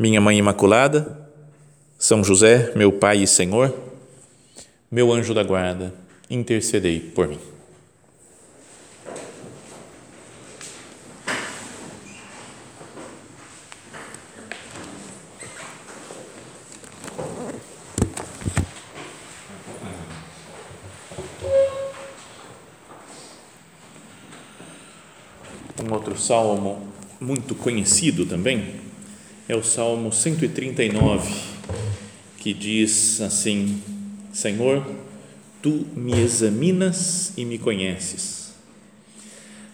Minha Mãe Imaculada, são José, meu Pai e Senhor, meu anjo da guarda, intercedei por mim. Um outro salmo muito conhecido também é o Salmo 139 que diz assim: Senhor, tu me examinas e me conheces.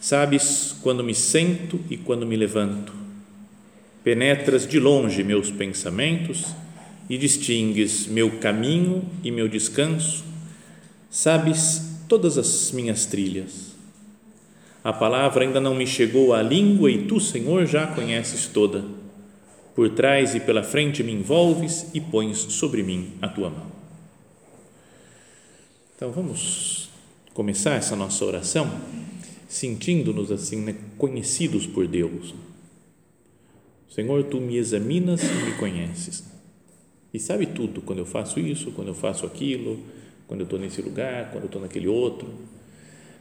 Sabes quando me sento e quando me levanto. Penetras de longe meus pensamentos e distingues meu caminho e meu descanso. Sabes todas as minhas trilhas. A palavra ainda não me chegou à língua e tu, Senhor, já a conheces toda por trás e pela frente me envolves e pões sobre mim a tua mão. Então vamos começar essa nossa oração sentindo-nos assim né, conhecidos por Deus. Senhor, tu me examinas e me conheces. E sabe tudo quando eu faço isso, quando eu faço aquilo, quando eu estou nesse lugar, quando eu estou naquele outro,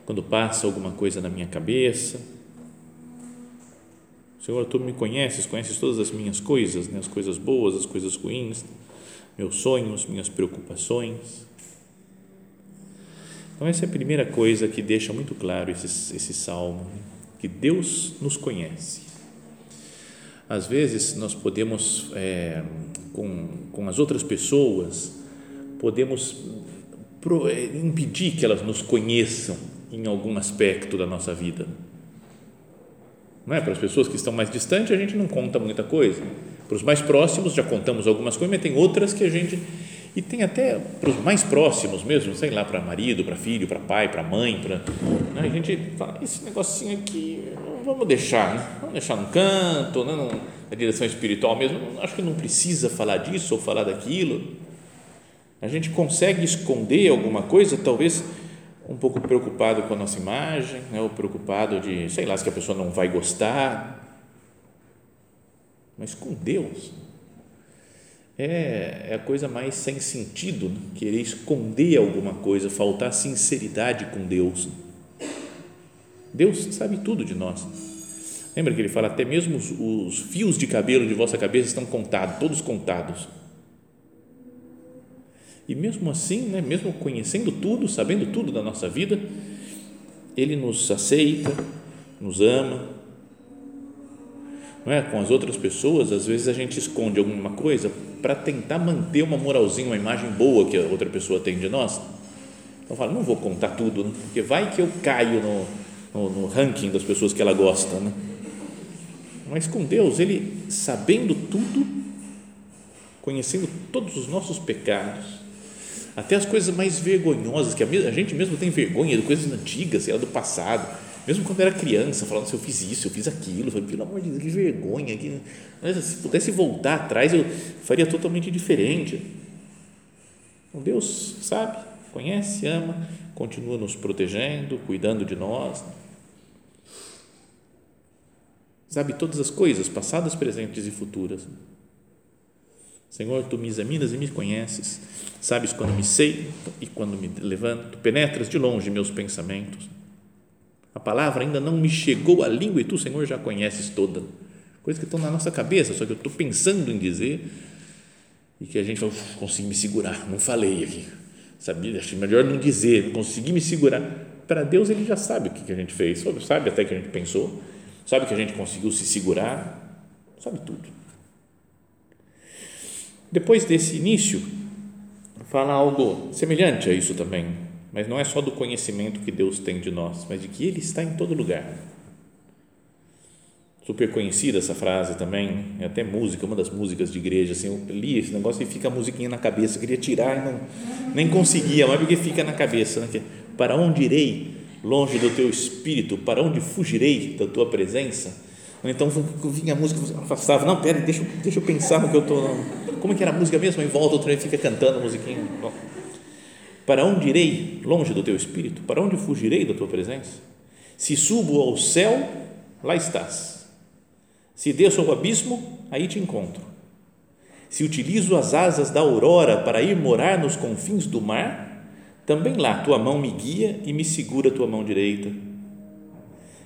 quando passa alguma coisa na minha cabeça Senhor, tu me conheces, conheces todas as minhas coisas, né? as coisas boas, as coisas ruins, meus sonhos, minhas preocupações. Então, essa é a primeira coisa que deixa muito claro esse, esse salmo, né? que Deus nos conhece. Às vezes, nós podemos, é, com, com as outras pessoas, podemos pro, impedir que elas nos conheçam em algum aspecto da nossa vida não é? Para as pessoas que estão mais distantes, a gente não conta muita coisa. Para os mais próximos, já contamos algumas coisas, mas tem outras que a gente. E tem até para os mais próximos mesmo, sei lá, para marido, para filho, para pai, para mãe, para. Né? A gente fala, esse negocinho aqui, vamos deixar, né? vamos deixar no canto, né? na direção espiritual mesmo. Acho que não precisa falar disso ou falar daquilo. A gente consegue esconder alguma coisa, talvez um pouco preocupado com a nossa imagem, né, ou preocupado de, sei lá, se a pessoa não vai gostar. Mas com Deus é, é a coisa mais sem sentido, né? querer esconder alguma coisa, faltar sinceridade com Deus. Deus sabe tudo de nós. Lembra que ele fala, até mesmo os, os fios de cabelo de vossa cabeça estão contados, todos contados. E mesmo assim, né, mesmo conhecendo tudo, sabendo tudo da nossa vida, Ele nos aceita, nos ama. Não é? Com as outras pessoas, às vezes a gente esconde alguma coisa para tentar manter uma moralzinha, uma imagem boa que a outra pessoa tem de nós. Então fala, não vou contar tudo, né? porque vai que eu caio no, no, no ranking das pessoas que ela gosta. Né? Mas com Deus, Ele sabendo tudo, conhecendo todos os nossos pecados, até as coisas mais vergonhosas, que a gente mesmo tem vergonha de coisas antigas, sei lá, do passado, mesmo quando era criança, falando se eu fiz isso, eu fiz aquilo, eu falei, pelo amor de Deus, que vergonha, que, se pudesse voltar atrás, eu faria totalmente diferente. Então, Deus sabe, conhece, ama, continua nos protegendo, cuidando de nós, sabe todas as coisas, passadas, presentes e futuras. Senhor, tu me examinas e me conheces, sabes quando me sei e quando me levanto, penetras de longe meus pensamentos. A palavra ainda não me chegou à língua e tu, Senhor, já conheces toda. Coisas que estão na nossa cabeça, só que eu estou pensando em dizer e que a gente não consegui me segurar, não falei aqui. Sabia, achei melhor não dizer, consegui me segurar. Para Deus, Ele já sabe o que a gente fez, sabe até que a gente pensou, sabe que a gente conseguiu se segurar, sabe tudo. Depois desse início, fala algo semelhante a isso também, mas não é só do conhecimento que Deus tem de nós, mas de que Ele está em todo lugar. super conhecida essa frase também, é até música, uma das músicas de igreja, assim, eu li esse negócio e fica a musiquinha na cabeça, eu queria tirar e não, nem conseguia, mas porque fica na cabeça, né? para onde irei longe do teu espírito, para onde fugirei da tua presença? Então vinha a música, afastava, não, pera, deixa, deixa eu pensar no que eu estou, como é que era a música mesmo? Em volta, outra fica cantando a musiquinha. Bom, para onde irei longe do teu espírito? Para onde fugirei da tua presença? Se subo ao céu, lá estás se desço ao abismo, aí te encontro. Se utilizo as asas da aurora para ir morar nos confins do mar, também lá tua mão me guia e me segura tua mão direita.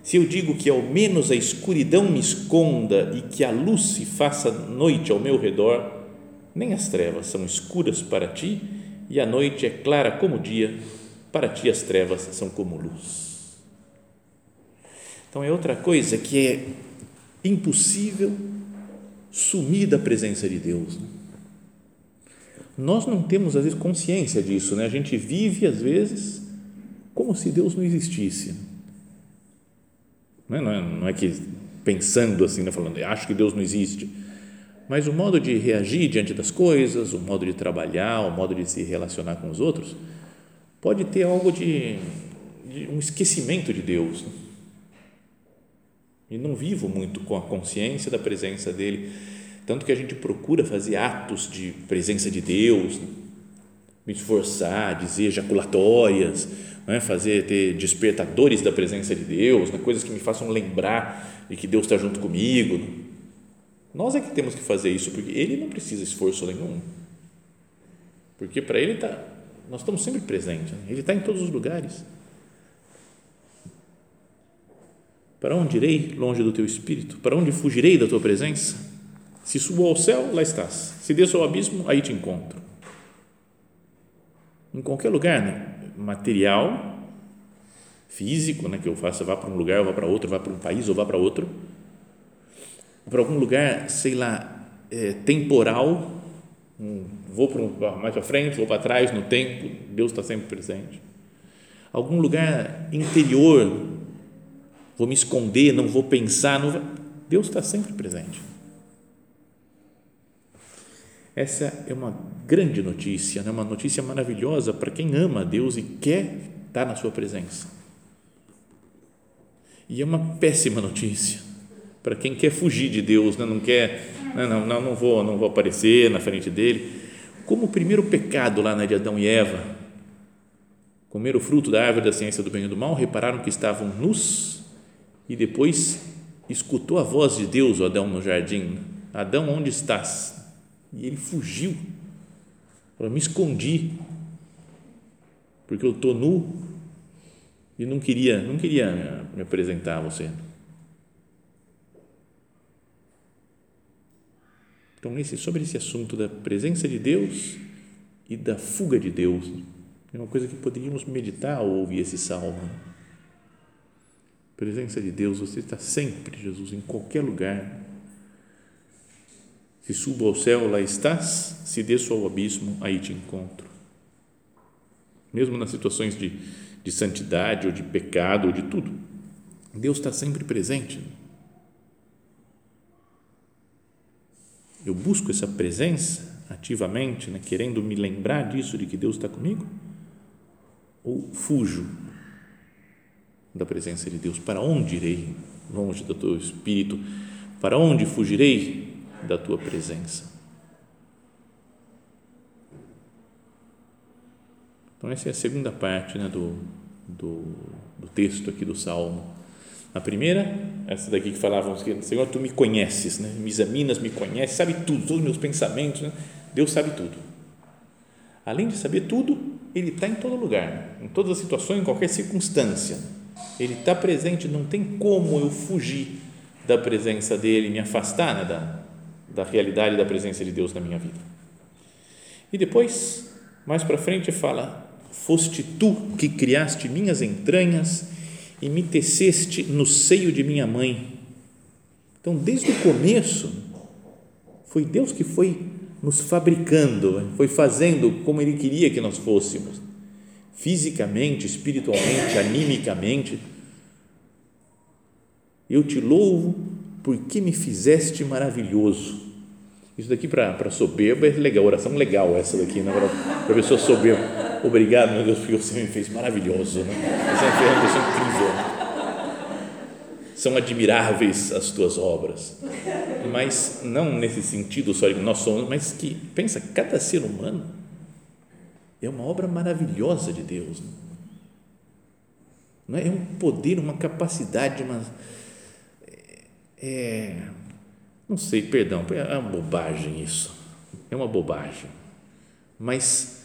Se eu digo que ao menos a escuridão me esconda e que a luz se faça noite ao meu redor, nem as trevas são escuras para ti e a noite é clara como o dia, para ti as trevas são como luz. Então é outra coisa que é impossível sumir da presença de Deus. Né? Nós não temos, às vezes, consciência disso, né? a gente vive, às vezes, como se Deus não existisse. Não é, não é, não é que pensando assim, né? falando, acho que Deus não existe, mas o modo de reagir diante das coisas, o modo de trabalhar, o modo de se relacionar com os outros, pode ter algo de, de um esquecimento de Deus. Né? e não vivo muito com a consciência da presença dele, tanto que a gente procura fazer atos de presença de Deus, me esforçar, dizer ejaculatórias, é? fazer ter despertadores da presença de Deus, né? coisas que me façam lembrar de que Deus está junto comigo. Nós é que temos que fazer isso, porque Ele não precisa esforço nenhum, porque para Ele tá, nós estamos sempre presentes, né? Ele está em todos os lugares. Para onde irei longe do teu espírito? Para onde fugirei da tua presença? Se subo ao céu, lá estás. Se desço ao abismo, aí te encontro. Em qualquer lugar, né? Material, físico, né? que eu faça, vá para um lugar, ou vá para outro, vá para um país, ou vá para outro, para algum lugar, sei lá, é, temporal, um, vou para um, mais para frente, vou para trás no tempo, Deus está sempre presente. Algum lugar interior, vou me esconder, não vou pensar. Não Deus está sempre presente. Essa é uma grande notícia, né? uma notícia maravilhosa para quem ama a Deus e quer estar na Sua presença. E é uma péssima notícia para quem quer fugir de Deus, né? não quer, não, não, não, não, vou, não vou aparecer na frente dele. Como o primeiro pecado lá né, de Adão e Eva, comeram o fruto da árvore da ciência do bem e do mal, repararam que estavam nus e depois escutou a voz de Deus, o Adão, no jardim: Adão, onde estás? E ele fugiu. Falou: Me escondi, porque eu estou nu e não queria, não queria me apresentar a você. Então, nesse, sobre esse assunto da presença de Deus e da fuga de Deus, é uma coisa que poderíamos meditar ao ouvir esse salmo presença de Deus, você está sempre, Jesus, em qualquer lugar. Se subo ao céu, lá estás, se desço ao abismo, aí te encontro. Mesmo nas situações de, de santidade ou de pecado ou de tudo, Deus está sempre presente. Eu busco essa presença ativamente, né, querendo me lembrar disso, de que Deus está comigo? Ou fujo da presença de Deus. Para onde irei? Longe do teu espírito. Para onde fugirei da tua presença? Então, essa é a segunda parte né, do, do, do texto aqui do Salmo. A primeira, essa daqui que falávamos que, Senhor, tu me conheces, né? me examinas, me conheces, sabe tudo, todos os meus pensamentos, né? Deus sabe tudo. Além de saber tudo, Ele está em todo lugar, em todas as situações, em qualquer circunstância. Ele está presente, não tem como eu fugir da presença dele, me afastar né, da, da realidade da presença de Deus na minha vida. E depois, mais para frente, fala: Foste tu que criaste minhas entranhas e me teceste no seio de minha mãe. Então, desde o começo, foi Deus que foi nos fabricando, foi fazendo como Ele queria que nós fôssemos fisicamente, espiritualmente, animicamente. Eu te louvo porque me fizeste maravilhoso. Isso daqui para soberba é legal, oração legal essa daqui, né? para pessoa soberba. Obrigado, meu Deus, porque você me fez maravilhoso. Né? Você me fez uma pessoa incrível. São admiráveis as tuas obras, mas não nesse sentido só de nós somos, mas que, pensa, cada ser humano é uma obra maravilhosa de Deus. Né? É? é um poder, uma capacidade, uma. É, não sei, perdão, é uma bobagem isso. É uma bobagem. Mas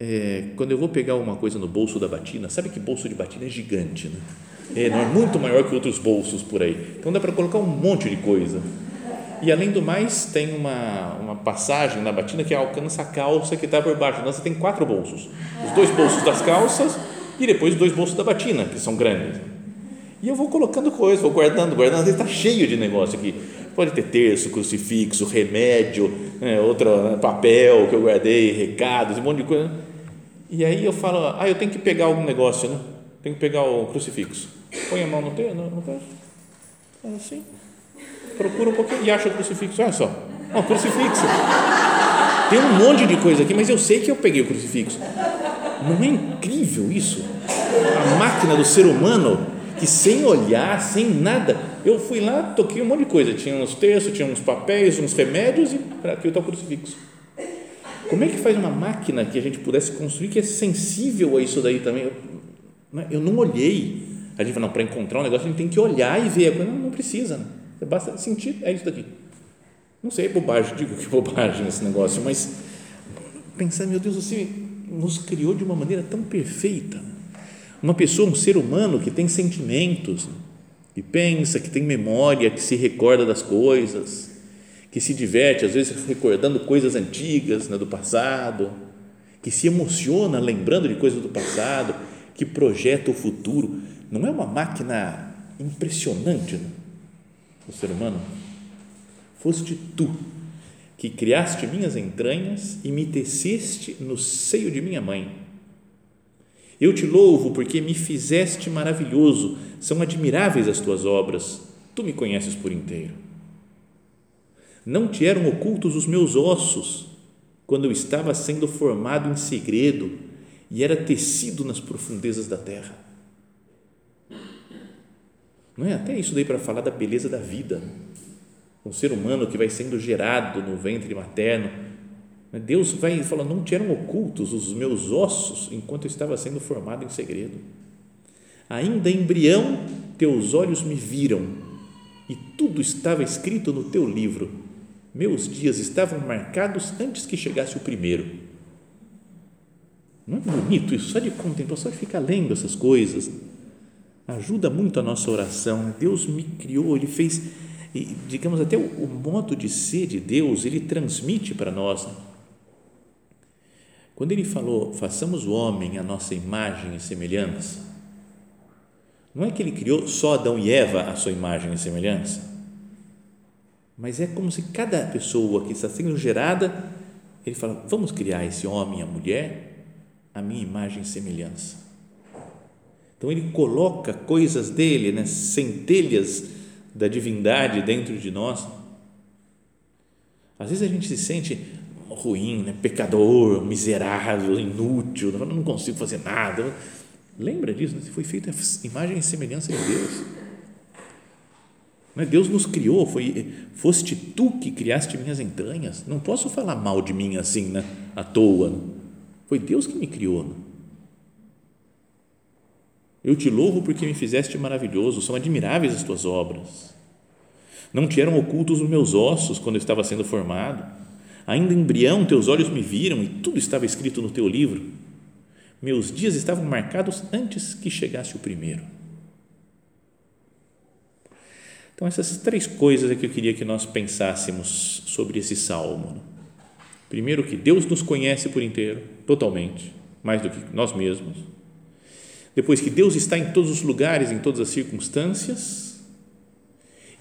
é, quando eu vou pegar uma coisa no bolso da batina, sabe que bolso de batina é gigante, né? É, é muito maior que outros bolsos por aí. Então dá para colocar um monte de coisa. E além do mais, tem uma, uma passagem na batina que alcança a calça que está por baixo. Então você tem quatro bolsos: os dois bolsos das calças e depois dois bolsos da batina, que são grandes. E eu vou colocando coisas, vou guardando, guardando. Está cheio de negócio aqui. Pode ter terço, crucifixo, remédio, né, outro né, papel que eu guardei, recados, um monte de coisa. E aí eu falo, ah, eu tenho que pegar algum negócio, né? Tenho que pegar o crucifixo. Põe a mão no teu, no, no Faz assim. Procura um pouquinho e acha o crucifixo. Olha só, ó, crucifixo. Tem um monte de coisa aqui, mas eu sei que eu peguei o crucifixo. Não é incrível isso? A máquina do ser humano que sem olhar, sem nada, eu fui lá, toquei um monte de coisa. Tinha uns textos, tinha uns papéis, uns remédios e para aqui está o crucifixo. Como é que faz uma máquina que a gente pudesse construir que é sensível a isso daí também? Eu, né, eu não olhei. A gente fala, não, para encontrar um negócio a gente tem que olhar e ver. Não, não precisa. Né? Basta sentir, é isso daqui. Não sei, é bobagem, digo que é bobagem esse negócio, mas pensar, meu Deus, você nos criou de uma maneira tão perfeita uma pessoa, um ser humano que tem sentimentos, que pensa, que tem memória, que se recorda das coisas, que se diverte, às vezes recordando coisas antigas né, do passado, que se emociona lembrando de coisas do passado, que projeta o futuro. Não é uma máquina impressionante né, o ser humano? Foste tu que criaste minhas entranhas e me teceste no seio de minha mãe eu te louvo porque me fizeste maravilhoso, são admiráveis as tuas obras, tu me conheces por inteiro. Não te eram ocultos os meus ossos, quando eu estava sendo formado em segredo e era tecido nas profundezas da terra. Não é até isso daí para falar da beleza da vida. Um ser humano que vai sendo gerado no ventre materno Deus vai falar, não te eram ocultos os meus ossos enquanto eu estava sendo formado em segredo. Ainda embrião, teus olhos me viram e tudo estava escrito no teu livro. Meus dias estavam marcados antes que chegasse o primeiro. Não é bonito isso? Só de contemplar, só de ficar lendo essas coisas. Ajuda muito a nossa oração. Deus me criou, Ele fez, digamos, até o modo de ser de Deus, Ele transmite para nós quando ele falou, façamos o homem a nossa imagem e semelhança, não é que ele criou só Adão e Eva a sua imagem e semelhança, mas é como se cada pessoa que está sendo gerada, ele fala, vamos criar esse homem e a mulher a minha imagem e semelhança. Então ele coloca coisas dele, né, centelhas da divindade dentro de nós. Às vezes a gente se sente ruim, né? pecador, miserável, inútil, não consigo fazer nada. Lembra disso? Né? Você foi feito a imagem e semelhança de Deus. Né? Deus nos criou, foi, foste tu que criaste minhas entranhas. Não posso falar mal de mim assim, né? à toa. Foi Deus que me criou. Né? Eu te louvo porque me fizeste maravilhoso, são admiráveis as tuas obras. Não te eram ocultos os meus ossos quando eu estava sendo formado Ainda embrião, teus olhos me viram e tudo estava escrito no teu livro. Meus dias estavam marcados antes que chegasse o primeiro. Então, essas três coisas é que eu queria que nós pensássemos sobre esse salmo. Primeiro, que Deus nos conhece por inteiro, totalmente, mais do que nós mesmos. Depois, que Deus está em todos os lugares, em todas as circunstâncias.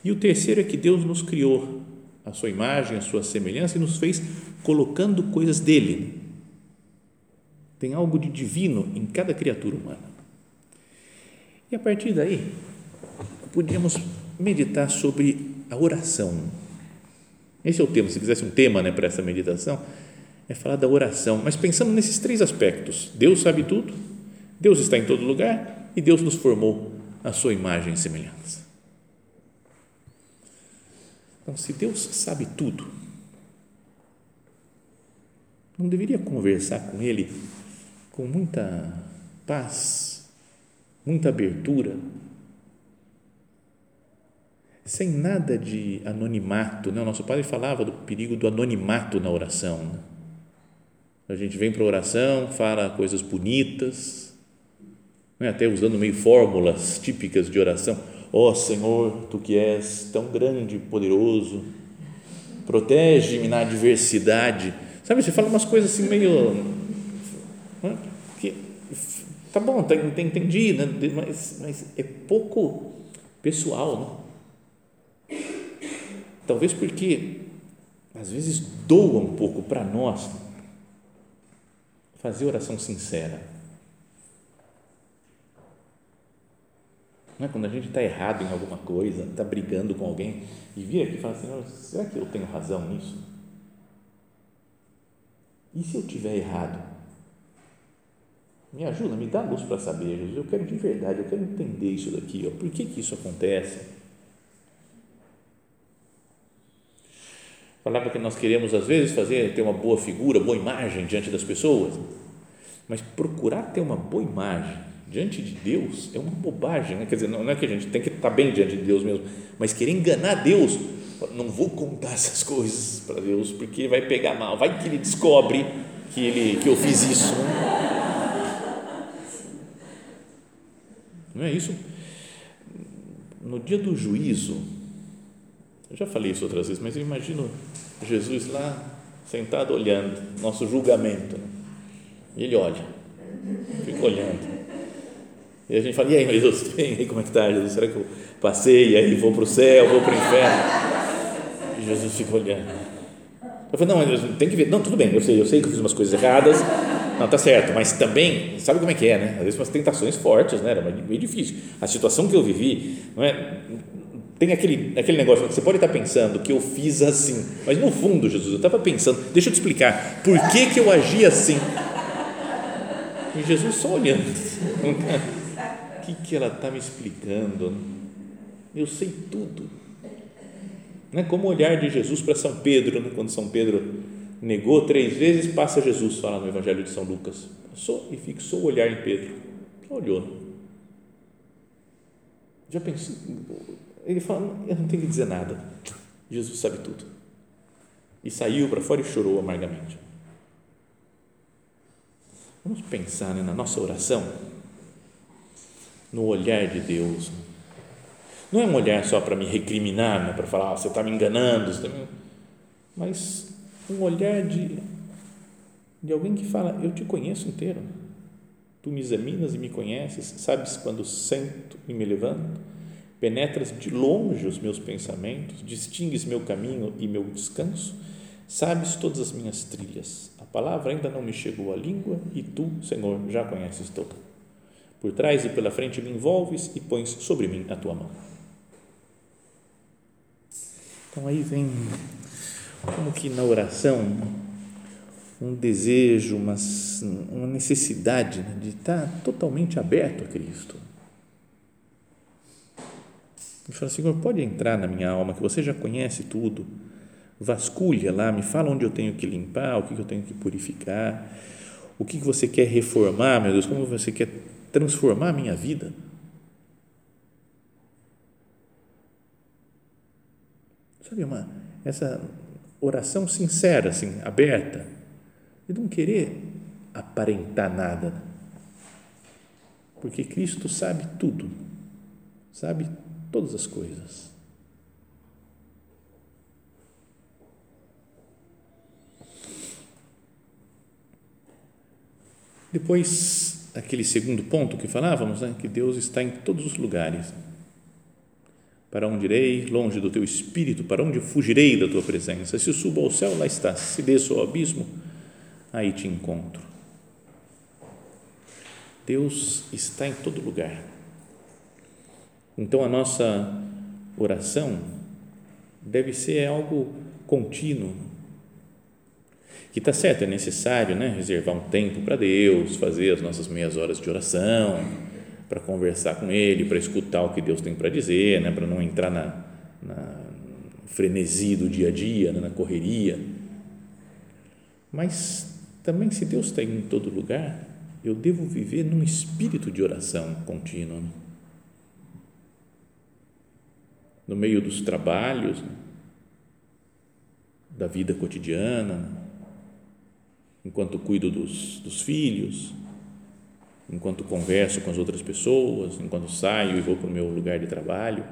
E o terceiro é que Deus nos criou a sua imagem, a sua semelhança e nos fez colocando coisas dele. Tem algo de divino em cada criatura humana. E a partir daí, podíamos meditar sobre a oração. Esse é o tema, se quisesse um tema né, para essa meditação, é falar da oração, mas pensando nesses três aspectos: Deus sabe tudo, Deus está em todo lugar e Deus nos formou a sua imagem e semelhança. Então, se Deus sabe tudo, não deveria conversar com Ele com muita paz, muita abertura, sem nada de anonimato. Né? O nosso padre falava do perigo do anonimato na oração. Né? A gente vem para a oração, fala coisas bonitas, né? até usando meio fórmulas típicas de oração. Ó oh, Senhor, tu que és tão grande e poderoso, protege-me na adversidade. Sabe, você fala umas coisas assim meio. Né? Que, tá bom, tá, entendi, né? mas, mas é pouco pessoal. Né? Talvez porque às vezes doa um pouco para nós fazer oração sincera. Não é quando a gente está errado em alguma coisa, está brigando com alguém e vira aqui e fala assim: será que eu tenho razão nisso? E se eu tiver errado? Me ajuda, me dá luz para saber, Jesus. Eu quero de verdade, eu quero entender isso daqui. Ó. Por que, que isso acontece? Falava que nós queremos, às vezes, fazer, ter uma boa figura, boa imagem diante das pessoas, mas procurar ter uma boa imagem diante de Deus é uma bobagem, né? quer dizer, não é que a gente tem que estar bem diante de Deus mesmo, mas querer enganar Deus, não vou contar essas coisas para Deus, porque ele vai pegar mal, vai que ele descobre que, ele, que eu fiz isso. Não é isso? No dia do juízo, eu já falei isso outras vezes, mas eu imagino Jesus lá sentado olhando nosso julgamento. Né? Ele olha, fica olhando. E a gente fala, e aí, Jesus, bem, aí como é que está, Jesus? Será que eu passei, e aí vou para o céu, vou para o inferno? E Jesus fica olhando. Eu falei, não, Jesus, tem que ver, não, tudo bem, eu sei, eu sei que eu fiz umas coisas erradas, não, tá certo, mas também, sabe como é que é, né? Às vezes umas tentações fortes, né? Era meio difícil. A situação que eu vivi, não é? tem aquele, aquele negócio que você pode estar pensando que eu fiz assim, mas no fundo, Jesus, eu estava pensando, deixa eu te explicar, por que, que eu agi assim? E Jesus só olhando, que, que ela está me explicando? Eu sei tudo. Não é como o olhar de Jesus para São Pedro, né? quando São Pedro negou três vezes, passa Jesus, fala no Evangelho de São Lucas, passou e fixou o olhar em Pedro, olhou. Já pensou? Ele fala: Eu não tenho que dizer nada. Jesus sabe tudo. E saiu para fora e chorou amargamente. Vamos pensar né, na nossa oração, no olhar de Deus. Não é um olhar só para me recriminar, né, para falar, ah, você está me enganando, está me... mas um olhar de, de alguém que fala, eu te conheço inteiro. Tu me examinas e me conheces, sabes quando sento e me levanto, penetras de longe os meus pensamentos, distingues meu caminho e meu descanso, sabes todas as minhas trilhas. A palavra ainda não me chegou à língua e tu, Senhor, já conheces toda. Por trás e pela frente me envolves e pões sobre mim a tua mão. Então aí vem como que na oração um desejo, uma, uma necessidade né, de estar totalmente aberto a Cristo e fala, Senhor, pode entrar na minha alma, que você já conhece tudo. Vasculha lá, me fala onde eu tenho que limpar, o que eu tenho que purificar, o que você quer reformar, meu Deus, como você quer transformar a minha vida. Sabe, uma, essa oração sincera, assim, aberta, de não querer aparentar nada, porque Cristo sabe tudo, sabe todas as coisas. Depois, aquele segundo ponto que falávamos, né, que Deus está em todos os lugares. Para onde irei, longe do teu espírito, para onde fugirei da tua presença? Se subo ao céu, lá estás. Se desço ao abismo, aí te encontro. Deus está em todo lugar. Então a nossa oração deve ser algo contínuo. Que está certo, é necessário né, reservar um tempo para Deus, fazer as nossas meias horas de oração, para conversar com Ele, para escutar o que Deus tem para dizer, né, para não entrar na, na frenesi do dia a dia, né, na correria. Mas também, se Deus está em todo lugar, eu devo viver num espírito de oração contínua. Né? No meio dos trabalhos, né? da vida cotidiana, enquanto cuido dos, dos filhos, enquanto converso com as outras pessoas, enquanto saio e vou para o meu lugar de trabalho.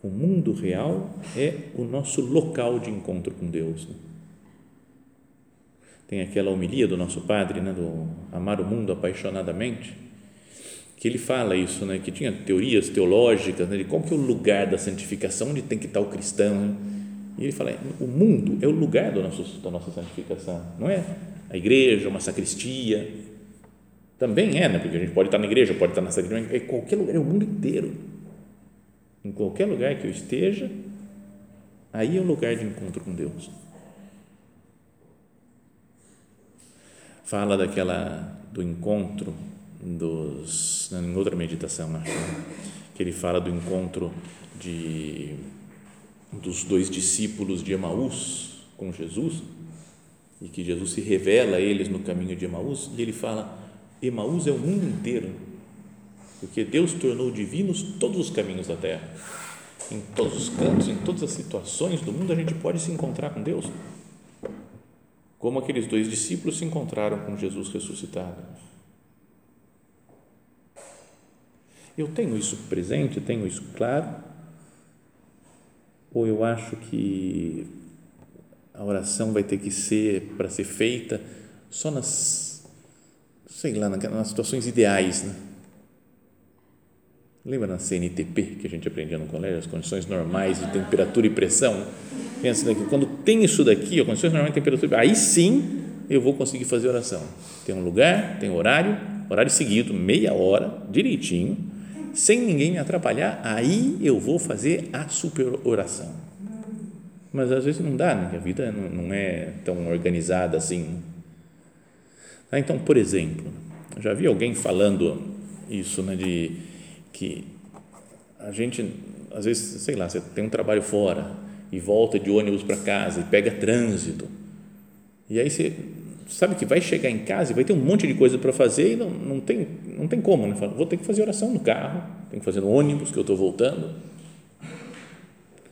O mundo real é o nosso local de encontro com Deus. Né? Tem aquela homilia do nosso padre, né, do amar o mundo apaixonadamente, que ele fala isso, né, que tinha teorias teológicas né, de qual que é o lugar da santificação, onde tem que estar o cristão. Né? E ele fala, o mundo é o lugar do nosso, da nossa santificação, não é a igreja, uma sacristia. Também é, né, porque a gente pode estar na igreja, pode estar na sacristia, é qualquer lugar, é o mundo inteiro. Em qualquer lugar que eu esteja, aí é o lugar de encontro com Deus. fala daquela do encontro dos em outra meditação acho né? que ele fala do encontro de dos dois discípulos de Emaús com Jesus e que Jesus se revela a eles no caminho de Emaús e ele fala Emaús é o mundo inteiro porque Deus tornou divinos todos os caminhos da terra em todos os cantos em todas as situações do mundo a gente pode se encontrar com Deus como aqueles dois discípulos se encontraram com Jesus ressuscitado. Eu tenho isso presente, tenho isso claro, ou eu acho que a oração vai ter que ser para ser feita só nas, sei lá, nas situações ideais, né? Lembra na CNTP que a gente aprendia no colégio, as condições normais de temperatura e pressão? Pensa daqui, quando tem isso daqui, as condições normais de temperatura, aí sim eu vou conseguir fazer oração. Tem um lugar, tem horário, horário seguido, meia hora, direitinho, sem ninguém me atrapalhar, aí eu vou fazer a super oração. Mas às vezes não dá, né? a vida não é tão organizada assim. Ah, então, por exemplo, já vi alguém falando isso, né, de que a gente, às vezes, sei lá, você tem um trabalho fora e volta de ônibus para casa e pega trânsito, e aí você sabe que vai chegar em casa e vai ter um monte de coisa para fazer e não, não, tem, não tem como, né? Fala, vou ter que fazer oração no carro, tenho que fazer no ônibus que eu estou voltando.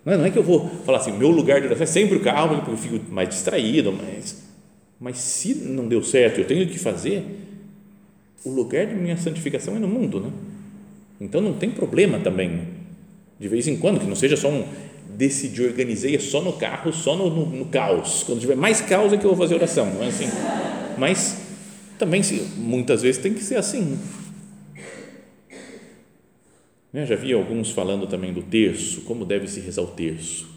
Não é, não é que eu vou falar assim, meu lugar de oração é sempre o carro, porque eu fico mais distraído, mas, mas se não deu certo, eu tenho que fazer, o lugar de minha santificação é no mundo, né? Então não tem problema também, de vez em quando, que não seja só um decidi, organizei, é só no carro, só no, no, no, caos. Quando tiver mais caos é que eu vou fazer oração, não é assim? Mas também, muitas vezes, tem que ser assim. Né? Já vi alguns falando também do terço, como deve se rezar o terço.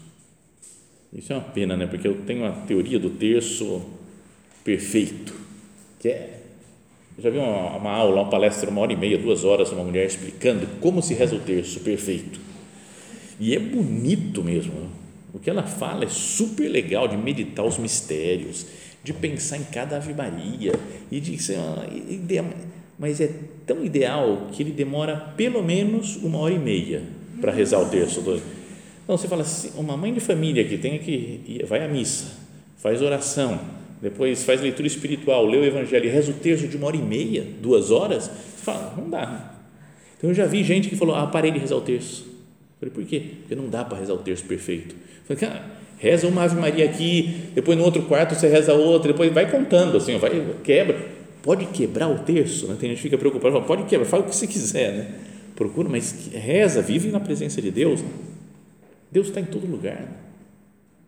Isso é uma pena, né? Porque eu tenho a teoria do terço perfeito, que é já vi uma, uma, aula, uma palestra, uma hora e meia, duas horas, uma mulher explicando como se reza o terço perfeito. E é bonito mesmo. Né? O que ela fala é super legal de meditar os mistérios, de pensar em cada Ave Maria e de ser mas é tão ideal que ele demora pelo menos uma hora e meia para rezar o terço. Então você fala assim, uma mãe de família que tem que vai à missa, faz oração, depois faz leitura espiritual, lê o Evangelho e reza o terço de uma hora e meia, duas horas, você fala, não dá. Então eu já vi gente que falou, ah, parei de rezar o terço. Falei, por quê? Porque não dá para rezar o terço perfeito. Falei, cara, reza uma Ave Maria aqui, depois no outro quarto você reza outra, depois vai contando assim, vai, quebra. Pode quebrar o terço, né? tem gente que fica preocupado, fala, pode quebrar, fala o que você quiser, né? procura, mas reza, vive na presença de Deus. Né? Deus está em todo lugar. Né?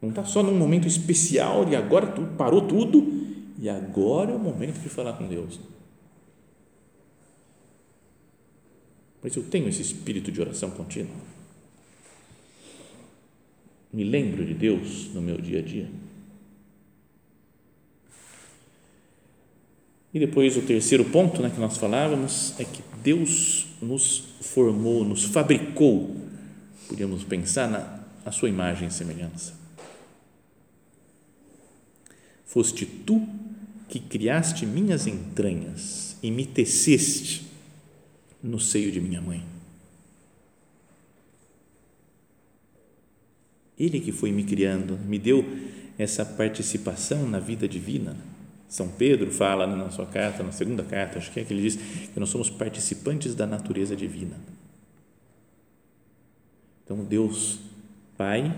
Não está só num momento especial e agora tu parou tudo e agora é o momento de falar com Deus. Mas eu tenho esse espírito de oração contínua. Me lembro de Deus no meu dia a dia. E depois o terceiro ponto né, que nós falávamos é que Deus nos formou, nos fabricou, podíamos pensar na a sua imagem e semelhança. Foste tu que criaste minhas entranhas e me teceste no seio de minha mãe. Ele que foi me criando, me deu essa participação na vida divina. São Pedro fala na sua carta, na segunda carta, acho que é que ele diz que nós somos participantes da natureza divina. Então Deus Pai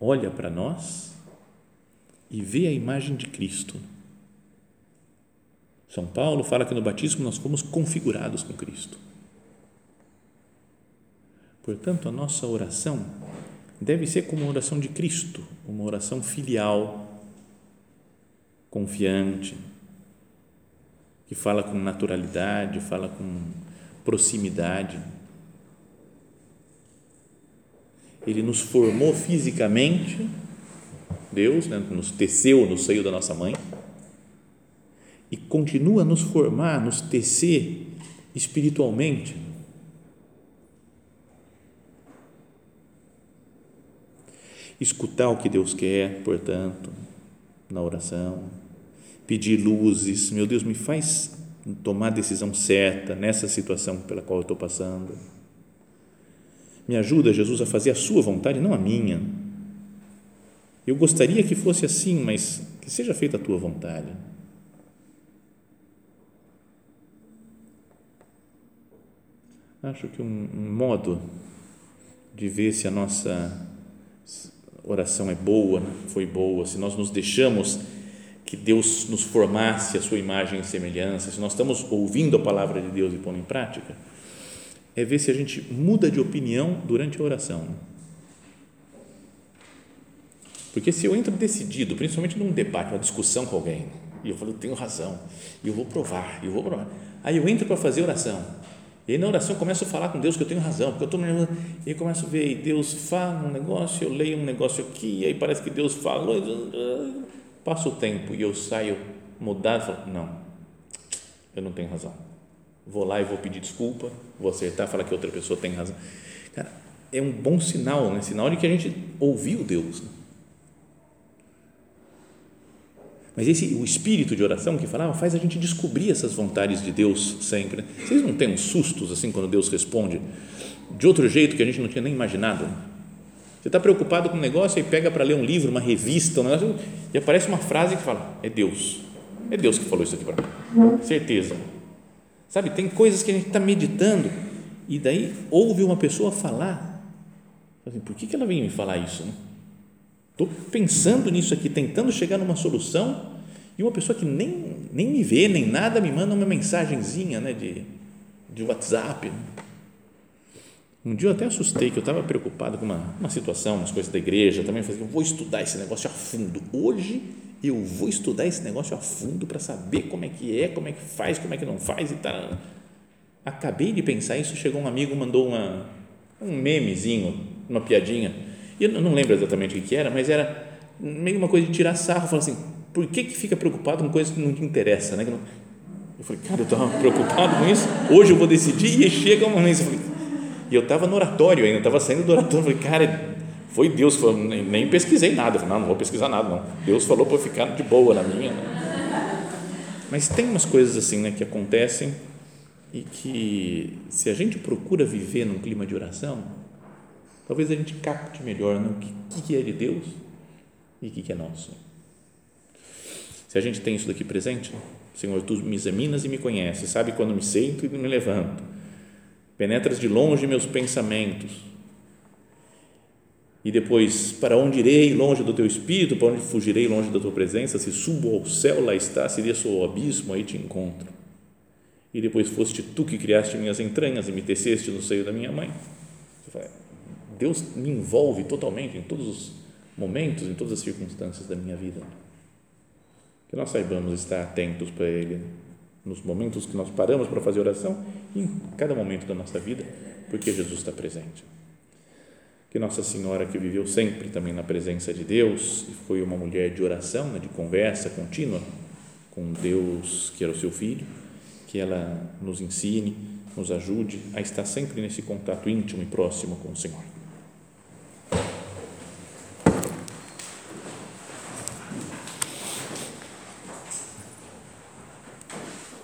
olha para nós e vê a imagem de Cristo. São Paulo fala que no batismo nós fomos configurados com Cristo. Portanto, a nossa oração deve ser como a oração de Cristo, uma oração filial, confiante, que fala com naturalidade, fala com proximidade. Ele nos formou fisicamente, Deus né, nos teceu no seio da nossa mãe e continua a nos formar, nos tecer espiritualmente escutar o que Deus quer, portanto, na oração, pedir luzes, meu Deus, me faz tomar a decisão certa nessa situação pela qual eu estou passando. Me ajuda, Jesus, a fazer a sua vontade, não a minha. Eu gostaria que fosse assim, mas que seja feita a tua vontade. Acho que um, um modo de ver se a nossa oração é boa, né? foi boa, se nós nos deixamos que Deus nos formasse a sua imagem e semelhança, se nós estamos ouvindo a palavra de Deus e pondo em prática, é ver se a gente muda de opinião durante a oração. Né? Porque se eu entro decidido, principalmente num debate, uma discussão com alguém, e eu falo, eu tenho razão, e eu vou provar, eu vou provar. Aí eu entro para fazer oração e aí na oração eu começo a falar com Deus que eu tenho razão, porque eu estou e aí começo a ver, e Deus fala um negócio, eu leio um negócio aqui, e aí parece que Deus falou, passa o tempo e eu saio mudado, falo, não, eu não tenho razão. Vou lá e vou pedir desculpa, vou acertar, falar que outra pessoa tem razão. Cara, é um bom sinal, né? Sinal de que a gente ouviu Deus. Né? Mas esse o espírito de oração que falava faz a gente descobrir essas vontades de Deus sempre. Né? Vocês não têm uns sustos assim quando Deus responde de outro jeito que a gente não tinha nem imaginado? Você está preocupado com um negócio e pega para ler um livro, uma revista, um negócio, e aparece uma frase que fala: é Deus, é Deus que falou isso aqui para mim, certeza. Sabe, tem coisas que a gente está meditando e daí ouve uma pessoa falar, assim, por que, que ela vem me falar isso? Né? Estou pensando nisso aqui, tentando chegar numa solução e uma pessoa que nem, nem me vê, nem nada, me manda uma mensagenzinha né, de, de WhatsApp. Um dia eu até assustei, que eu estava preocupado com uma, uma situação, umas coisas da igreja também. Eu falei, eu vou estudar esse negócio a fundo. Hoje eu vou estudar esse negócio a fundo para saber como é que é, como é que faz, como é que não faz e tal. Acabei de pensar isso, chegou um amigo, mandou uma, um memezinho, uma piadinha e eu não lembro exatamente o que era, mas era meio uma coisa de tirar sarro, falar assim, por que, que fica preocupado com coisas que não te interessam, né? Eu falei, cara, eu estava preocupado com isso, hoje eu vou decidir e chega uma vez, e eu estava no oratório ainda, estava saindo do oratório, falei, cara, foi Deus, nem, pesquisei nada, falei, não, não vou pesquisar nada, não, Deus falou para eu ficar de boa na minha, né? mas tem umas coisas assim, né, que acontecem e que se a gente procura viver num clima de oração, talvez a gente capte melhor né, o que, que é de Deus e o que, que é nosso. Se a gente tem isso daqui presente, Senhor, tu me examinas e me conheces, sabe quando me sento e me levanto, penetras de longe meus pensamentos. E depois, para onde irei longe do teu espírito, para onde fugirei longe da tua presença? Se subo ao céu, lá está, se desço ao abismo, aí te encontro. E depois foste tu que criaste minhas entranhas e me teceste no seio da minha mãe. Deus me envolve totalmente em todos os momentos, em todas as circunstâncias da minha vida. Que nós saibamos estar atentos para Ele nos momentos que nós paramos para fazer oração e em cada momento da nossa vida, porque Jesus está presente. Que Nossa Senhora, que viveu sempre também na presença de Deus e foi uma mulher de oração, né, de conversa contínua com Deus, que era o seu Filho, que ela nos ensine, nos ajude a estar sempre nesse contato íntimo e próximo com o Senhor.